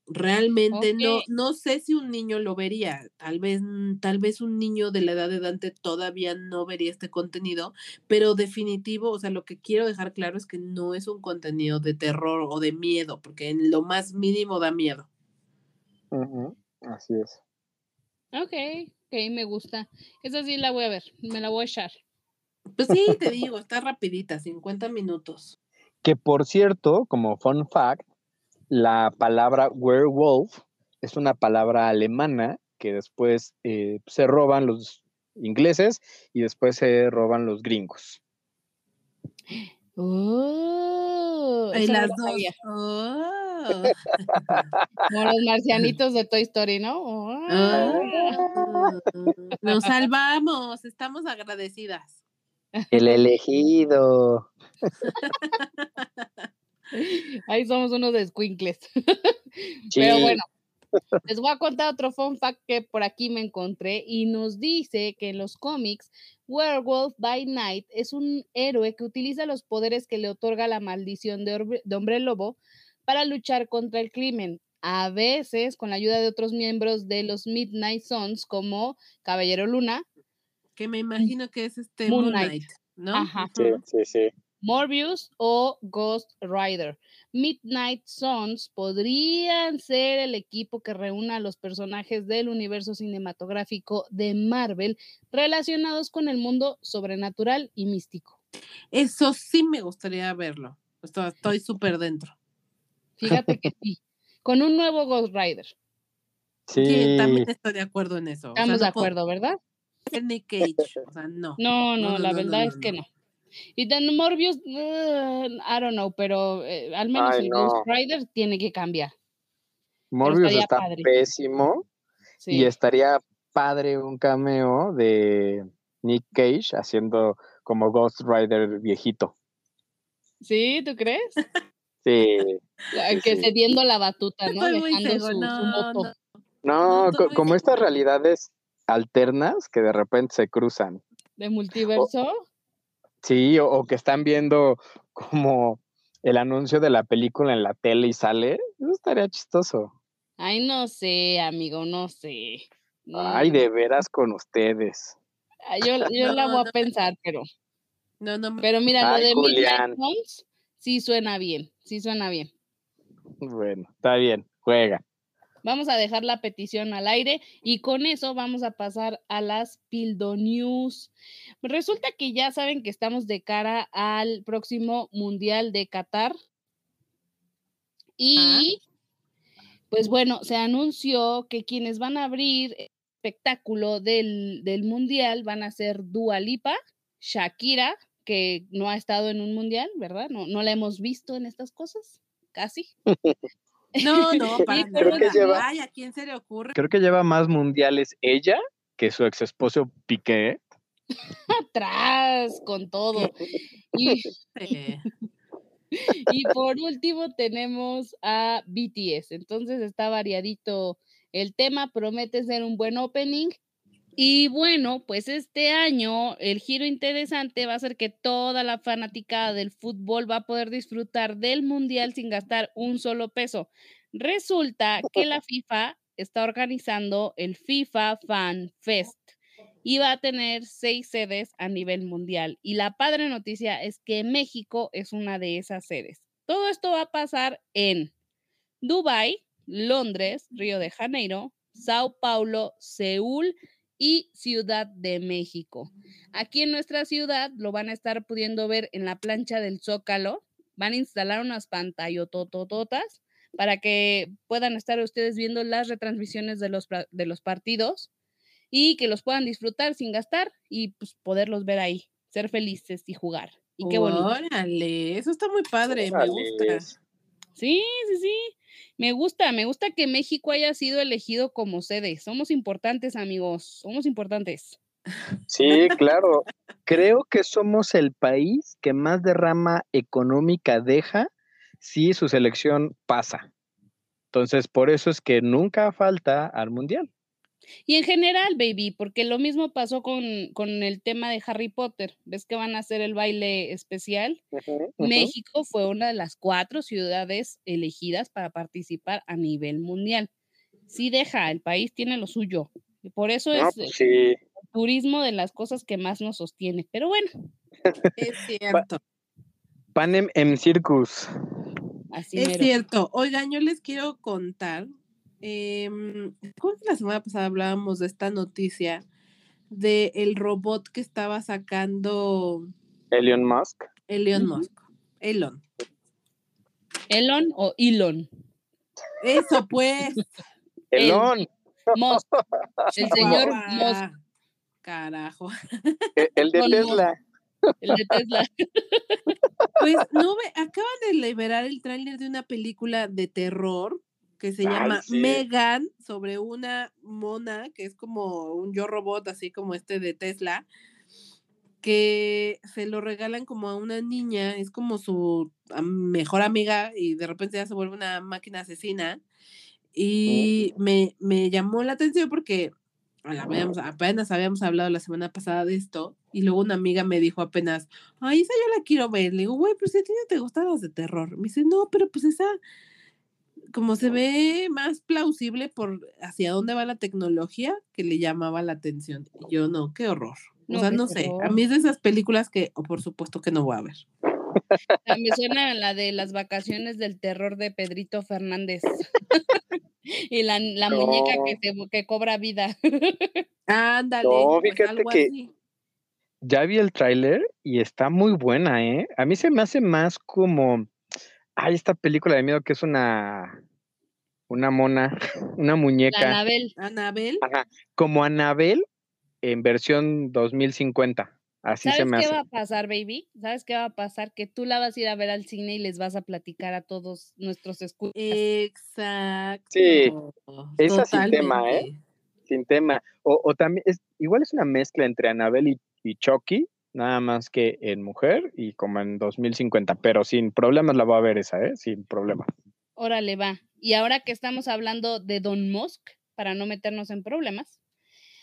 Realmente no, no sé si un niño lo vería. Tal vez, mm, tal vez un niño de la edad de Dante todavía no vería este contenido, pero definitivo, o sea, lo que quiero dejar claro es que no es un contenido de terror o de miedo, porque en lo más mínimo da miedo. Así es. Ok, ok, me gusta. Esa sí la voy a ver, me la voy a echar. Pues sí, te digo, está rapidita, 50 minutos. Que por cierto, como fun fact, la palabra werewolf es una palabra alemana que después eh, se roban los ingleses y después se roban los gringos. Oh, y las dos. Oh. Como los marcianitos de Toy Story, ¿no? Oh. Nos salvamos, estamos agradecidas. El elegido. Ahí somos unos de squinkles. Pero bueno, les voy a contar otro fun fact que por aquí me encontré y nos dice que en los cómics Werewolf by Night es un héroe que utiliza los poderes que le otorga la maldición de, hombre lobo para luchar contra el crimen, a veces con la ayuda de otros miembros de los Midnight Sons como Caballero Luna. Que me imagino que es este Moon Knight, ¿no? Ajá. Sí, sí, sí. Morbius o Ghost Rider. Midnight Sons podrían ser el equipo que reúna a los personajes del universo cinematográfico de Marvel relacionados con el mundo sobrenatural y místico. Eso sí me gustaría verlo. Estoy súper dentro. Fíjate que sí. Con un nuevo Ghost Rider. Sí. también estoy de acuerdo en eso. Estamos de acuerdo, ¿verdad? Nick Cage, o sea, no. No, no, la verdad es que no. Y Dan Morbius, uh, I don't know, pero eh, al menos el Ghost Rider tiene que cambiar. Morbius está pésimo y estaría padre un cameo de Nick Cage haciendo como Ghost Rider viejito. ¿Sí? ¿Tú crees? Sí. Que cediendo la batuta, ¿no? Dejando su, moto. No, como estas realidades alternas que de repente se cruzan. ¿De multiverso? Sí, o, que están viendo como el anuncio de la película en la tele y sale, eso estaría chistoso. Ay, no sé, amigo, no sé. Ay, de veras con ustedes. yo, yo la voy a pensar, pero. No, no. Pero mira, lo de Midnight sí suena bien, sí suena bien. Bueno, está bien, juega. Vamos a dejar la petición al aire y con eso vamos a pasar a las Pildo News. Resulta que ya saben que estamos de cara al próximo Mundial de Qatar. Y pues bueno, se anunció que quienes van a abrir el espectáculo del, del Mundial van a ser Dua Lipa, Shakira, que no ha estado en un Mundial, ¿verdad? No, no la hemos visto en estas cosas, casi. No, no, para creo que lleva, Ay, ¿a quién se le ocurre? Creo que lleva más mundiales ella que su ex esposo Piqué. Atrás, con todo. Y, y por último tenemos a BTS. Entonces está variadito el tema, promete ser un buen opening. Y bueno, pues este año el giro interesante va a ser que toda la fanaticada del fútbol va a poder disfrutar del mundial sin gastar un solo peso. Resulta que la FIFA está organizando el FIFA Fan Fest y va a tener seis sedes a nivel mundial. Y la padre noticia es que México es una de esas sedes. Todo esto va a pasar en Dubai, Londres, Río de Janeiro, Sao Paulo, Seúl, y Ciudad de México. Aquí en nuestra ciudad lo van a estar pudiendo ver en la plancha del Zócalo. Van a instalar unas pantallototototas para que puedan estar ustedes viendo las retransmisiones de los, de los partidos y que los puedan disfrutar sin gastar y pues poderlos ver ahí, ser felices y jugar. Y qué bonito. Órale, eso está muy padre, me gusta. Sí, sí, sí. Me gusta, me gusta que México haya sido elegido como sede. Somos importantes, amigos, somos importantes. Sí, claro. Creo que somos el país que más derrama económica deja si su selección pasa. Entonces, por eso es que nunca falta al Mundial. Y en general, baby, porque lo mismo pasó con, el tema de Harry Potter. ¿Ves que van a hacer el baile especial? México fue una de las cuatro ciudades elegidas para participar a nivel mundial. Sí deja, el país tiene lo suyo. Y por eso es pues el turismo de las cosas que más nos sostiene. Pero bueno. Es cierto. Panem en Circus. Así es cierto. Oigan, yo les quiero contar eh, ¿Cómo que la semana pasada hablábamos de esta noticia de el robot que estaba sacando Elon Musk? Elon Musk. Elon. Elon o Elon. Eso pues. Elon. Musk. El señor Musk. Carajo. E, el, de Tesla. El de Tesla. Pues no, acaban de liberar el tráiler de una película de terror que se llama Megan, sobre una mona que es como un yo robot, así como este de Tesla, que se lo regalan como a una niña, es como su mejor amiga y de repente ya se vuelve una máquina asesina. Y me, me llamó la atención porque apenas habíamos hablado la semana pasada de esto y luego una amiga me dijo apenas, ay, esa yo la quiero ver. Le digo, güey, pero si a ti no te gustan las de terror. Me dice, no, pero pues esa como se ve más plausible por hacia dónde va la tecnología que le llamaba la atención. yo no, qué horror. o sea, no sé, a mí es de esas películas que, o por supuesto que no voy a ver. Me suena la de las vacaciones del terror de Pedrito Fernández. y la, muñeca que, que cobra vida. Ándale. No, pues fíjate que ya vi el tráiler y está muy buena, ¿eh? A mí se me hace más como hay esta película de miedo que es una, una mona, una muñeca. Anabel. Anabel. Ajá, como Anabel en versión 2050. Así se me hace. ¿Sabes qué va a pasar, baby? ¿Sabes qué va a pasar? Que tú la vas a ir a ver al cine y les vas a platicar a todos nuestros escuchas. Exacto. Sí, esa sin tema, ¿eh? Sin tema. O, o también, es, igual es una mezcla entre Anabel y, y Chucky, nada más que en mujer y como en 2050, pero sin problemas la va a ver esa, ¿eh? Sin problemas. Órale, va. Y ahora que estamos hablando de Don Musk, para no meternos en problemas,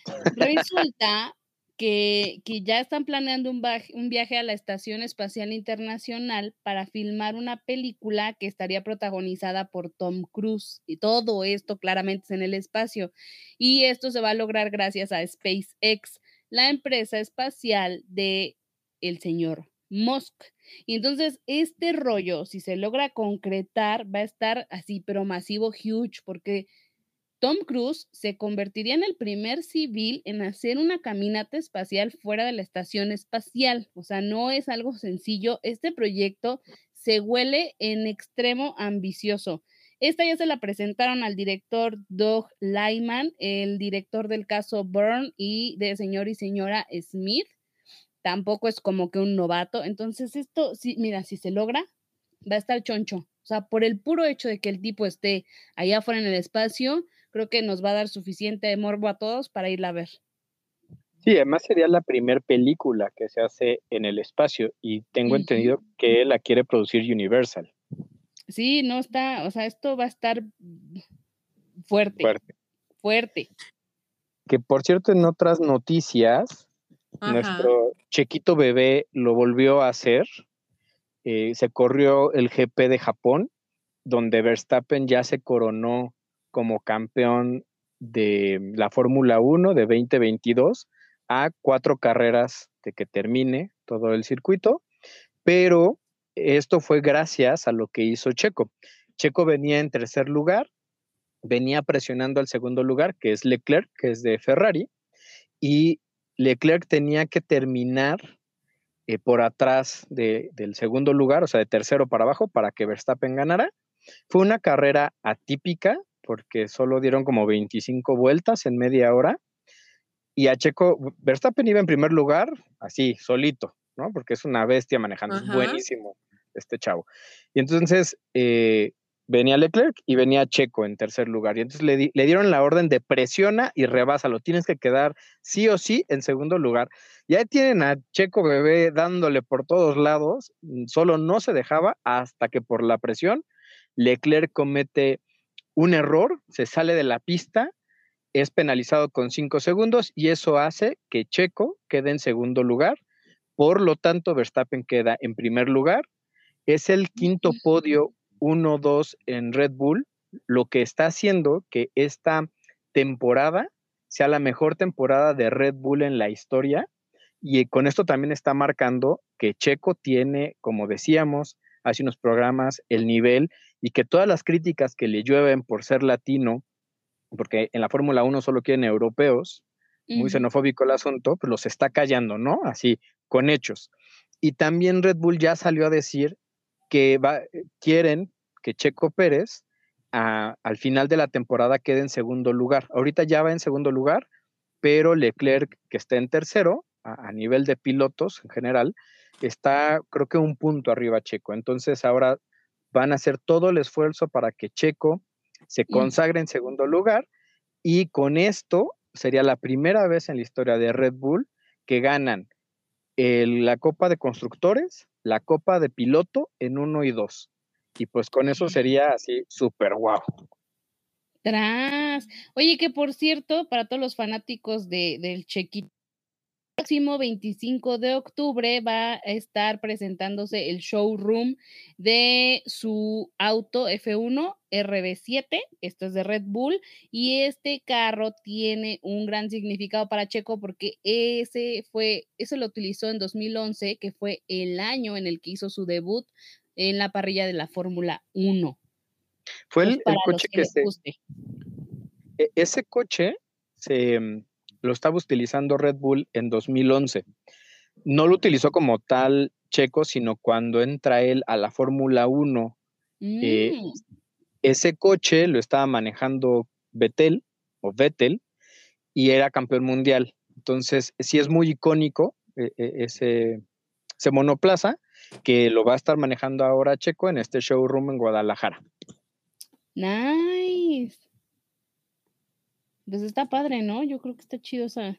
resulta que, que, ya están planeando un, un viaje a la Estación Espacial Internacional para filmar una película que estaría protagonizada por Tom Cruise. Y todo esto claramente es en el espacio. Y esto se va a lograr gracias a SpaceX la empresa espacial de el señor Musk. Y entonces este rollo, si se logra concretar, va a estar así, pero masivo, huge, porque Tom Cruise se convertiría en el primer civil en hacer una caminata espacial fuera de la estación espacial. O sea, no es algo sencillo. Este proyecto se huele en extremo ambicioso. Esta ya se la presentaron al director Doug Lyman, el director del caso Byrne y de señor y señora Smith. Tampoco es como que un novato. Entonces, esto, sí, mira, si se logra, va a estar choncho. O sea, por el puro hecho de que el tipo esté allá afuera en el espacio, creo que nos va a dar suficiente morbo a todos para irla a ver. Sí, además sería la primera película que se hace en el espacio y tengo entendido que la quiere producir Universal. Sí, no está, o sea, esto va a estar fuerte. Fuerte. Fuerte. Que por cierto, en otras noticias, nuestro chiquito bebé lo volvió a hacer. Eh, se corrió el GP de Japón, donde Verstappen ya se coronó como campeón de la Fórmula 1 de 2022 a cuatro carreras de que termine todo el circuito, pero esto fue gracias a lo que hizo Checo. Checo venía en tercer lugar, venía presionando al segundo lugar, que es Leclerc, que es de Ferrari, y Leclerc tenía que terminar eh, por atrás del segundo lugar, o sea, de tercero para abajo, para que Verstappen ganara. Fue una carrera atípica, porque solo dieron como 25 vueltas en media hora. Y a Checo, Verstappen iba en primer lugar, así, solito, ¿no? Porque es una bestia manejando, es buenísimo este chavo. Y entonces eh, venía Leclerc y venía Checo en tercer lugar. Y entonces le, le, dieron la orden de presiona y rebásalo. Tienes que quedar sí o sí en segundo lugar. Y ahí tienen a Checo bebé dándole por todos lados. Mm, solo no se dejaba hasta que por la presión Leclerc comete un error, se sale de la pista es penalizado con cinco segundos y eso hace que Checo quede en segundo lugar. Por lo tanto, Verstappen queda en primer lugar. Es el quinto podio 1-2 en Red Bull, lo que está haciendo que esta temporada sea la mejor temporada de Red Bull en la historia. Y con esto también está marcando que Checo tiene, como decíamos hace unos programas, el nivel y que todas las críticas que le llueven por ser latino, porque en la Fórmula 1 solo quieren europeos, muy xenofóbico el asunto, pues los está callando, ¿no? Así, con hechos. Y también Red Bull ya salió a decir que va, quieren que Checo Pérez al final de la temporada quede en segundo lugar. Ahorita ya va en segundo lugar, pero Leclerc, que está en tercero, a, nivel de pilotos en general, está creo que un punto arriba Checo. Entonces ahora van a hacer todo el esfuerzo para que Checo se consagre en segundo lugar y con esto sería la primera vez en la historia de Red Bull que ganan la Copa de Constructores, la Copa de Piloto en uno y dos. Y pues con eso sería así súper guau. Tras. Oye, que por cierto, para todos los fanáticos de, del Chequito, el próximo 25 de octubre va a estar presentándose el showroom de su auto F1 RB7, esto es de Red Bull, y este carro tiene un gran significado para Checo porque ese fue, eso lo utilizó en 2011, que fue el año en el que hizo su debut en la parrilla de la Fórmula 1. Fue el, coche que, se... E, ese coche se mm, lo estaba utilizando Red Bull en 2011. No lo utilizó como tal Checo, sino cuando entra él a la Fórmula 1. Eh, mm. ese coche lo estaba manejando Vettel o Vettel y era campeón mundial. Entonces, sí es muy icónico e, e, ese, ese monoplaza que lo va a estar manejando ahora Checo en este showroom en Guadalajara. Nice. Pues está padre, ¿no? Yo creo que está chido esa.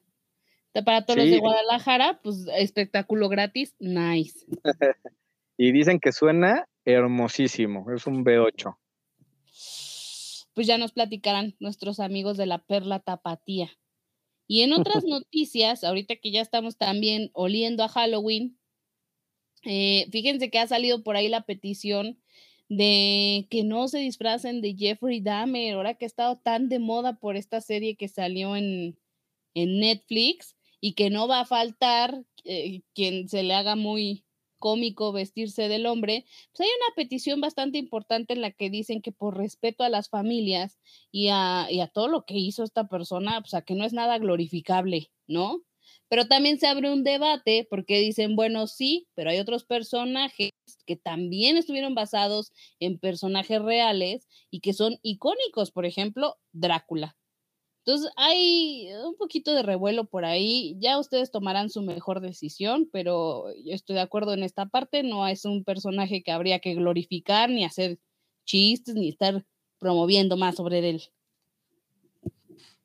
Para todos los de Guadalajara, pues espectáculo gratis, nice. y dicen que suena hermosísimo, es un B8. Pues ya nos platicarán nuestros amigos de la Perla Tapatía. Y en otras noticias, ahorita que ya estamos también oliendo a Halloween, eh, fíjense que ha salido por ahí la petición de que no se disfracen de Jeffrey Dahmer, ahora que ha estado tan de moda por esta serie que salió en, Netflix y que no va a faltar eh, quien se le haga muy cómico vestirse del hombre, pues hay una petición bastante importante en la que dicen que por respeto a las familias y a, y a todo lo que hizo esta persona, sea, que no es nada glorificable, ¿no? Pero también se abre un debate porque dicen, bueno, sí, pero hay otros personajes que también estuvieron basados en personajes reales y que son icónicos, por ejemplo, Drácula. Entonces hay un poquito de revuelo por ahí, ya ustedes tomarán su mejor decisión, pero yo estoy de acuerdo en esta parte, no es un personaje que habría que glorificar, ni hacer chistes, ni estar promoviendo más sobre él.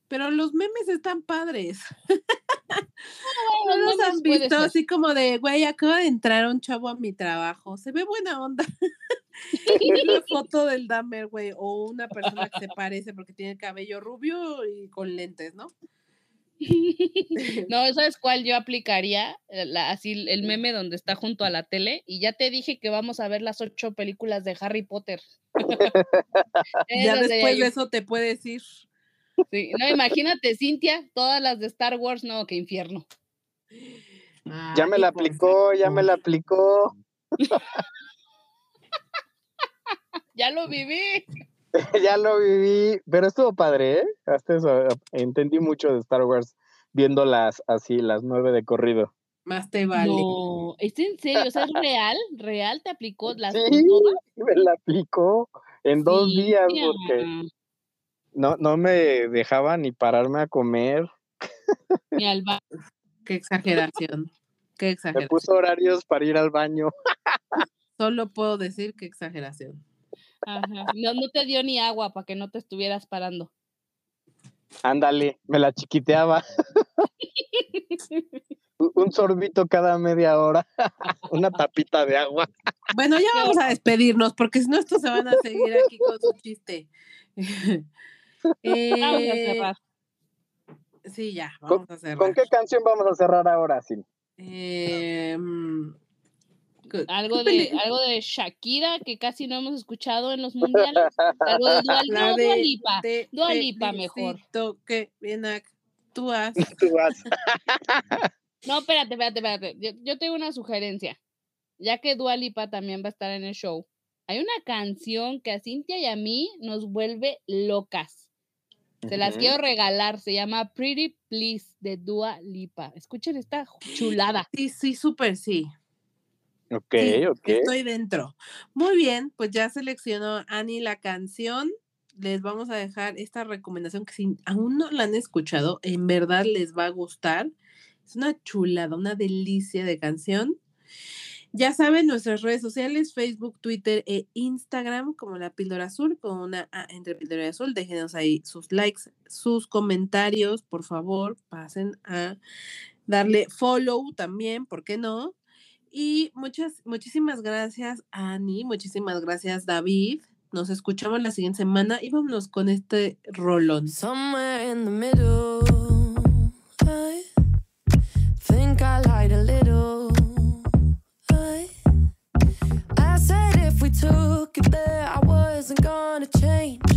Pero los memes están padres. no los han visto así como de, güey, acaba de entrar un chavo a mi trabajo, se ve buena onda. una foto del Dahmer, güey, o una persona que se parece porque tiene el cabello rubio y con lentes, ¿no? no, ¿sabes cuál yo aplicaría? Eh, así el meme donde está junto a la tele y ya te dije que vamos a ver las ocho películas de Harry Potter. ya después de eso te puedes ir. Sí, no, imagínate, Cintia, todas las de Star Wars, no, qué infierno. ya me la aplicó, ya me la aplicó. ya lo viví. ya lo viví, pero estuvo padre, ¿eh? Hasta eso, entendí mucho de Star Wars viéndolas así, las nueve de corrido. Más te vale. No, ¿es en serio? O sea, ¿es real? ¿Real te aplicó las sí, me la aplicó en dos días porque no, no me dejaba ni pararme a comer. Ni al baño. Qué exageración. Qué exageración. Me puso horarios para ir al baño. Solo puedo decir qué exageración. Ajá. No, no te dio ni agua para que no te estuvieras parando. Ándale, me la chiquiteaba. Un sorbito cada media hora, una tapita de agua. Bueno, ya vamos a despedirnos porque si no, estos se van a seguir aquí con su chiste. Eh, Sí, ya, vamos a cerrar. ¿Con qué canción vamos a cerrar ahora, Sil? Eh, algo de, algo de Shakira que casi no hemos escuchado en los mundiales. Algo de Dua, no, Dua Lipa. Dua Lipa mejor. que bien actúas. no, espérate, espérate, espérate. Yo, yo, tengo una sugerencia. Ya que Dua Lipa también va a estar en el show. Hay una canción que a Cintia y a mí nos vuelve locas. Se las quiero regalar. Se llama Pretty Please de Dua Lipa. Escuchen esta chulada. Sí, sí, súper sí. Ok, ok. Estoy dentro. Muy bien, pues ya seleccionó Ani la canción. Les vamos a dejar esta recomendación que si aún no la han escuchado, en verdad les va a gustar. Es una chulada, una delicia de canción. Ya saben, nuestras redes sociales, Facebook, Twitter e Instagram, como la píldora azul, con una A entre píldora y azul. Déjenos ahí sus likes, sus comentarios, por favor, pasen a darle follow también, ¿por qué no? Y muchas, muchísimas gracias, Ani. Muchísimas gracias, David. Nos escuchamos la siguiente semana y vámonos con este rolón. Somewhere in the middle, I think I lied a little. We took it there, I wasn't gonna change,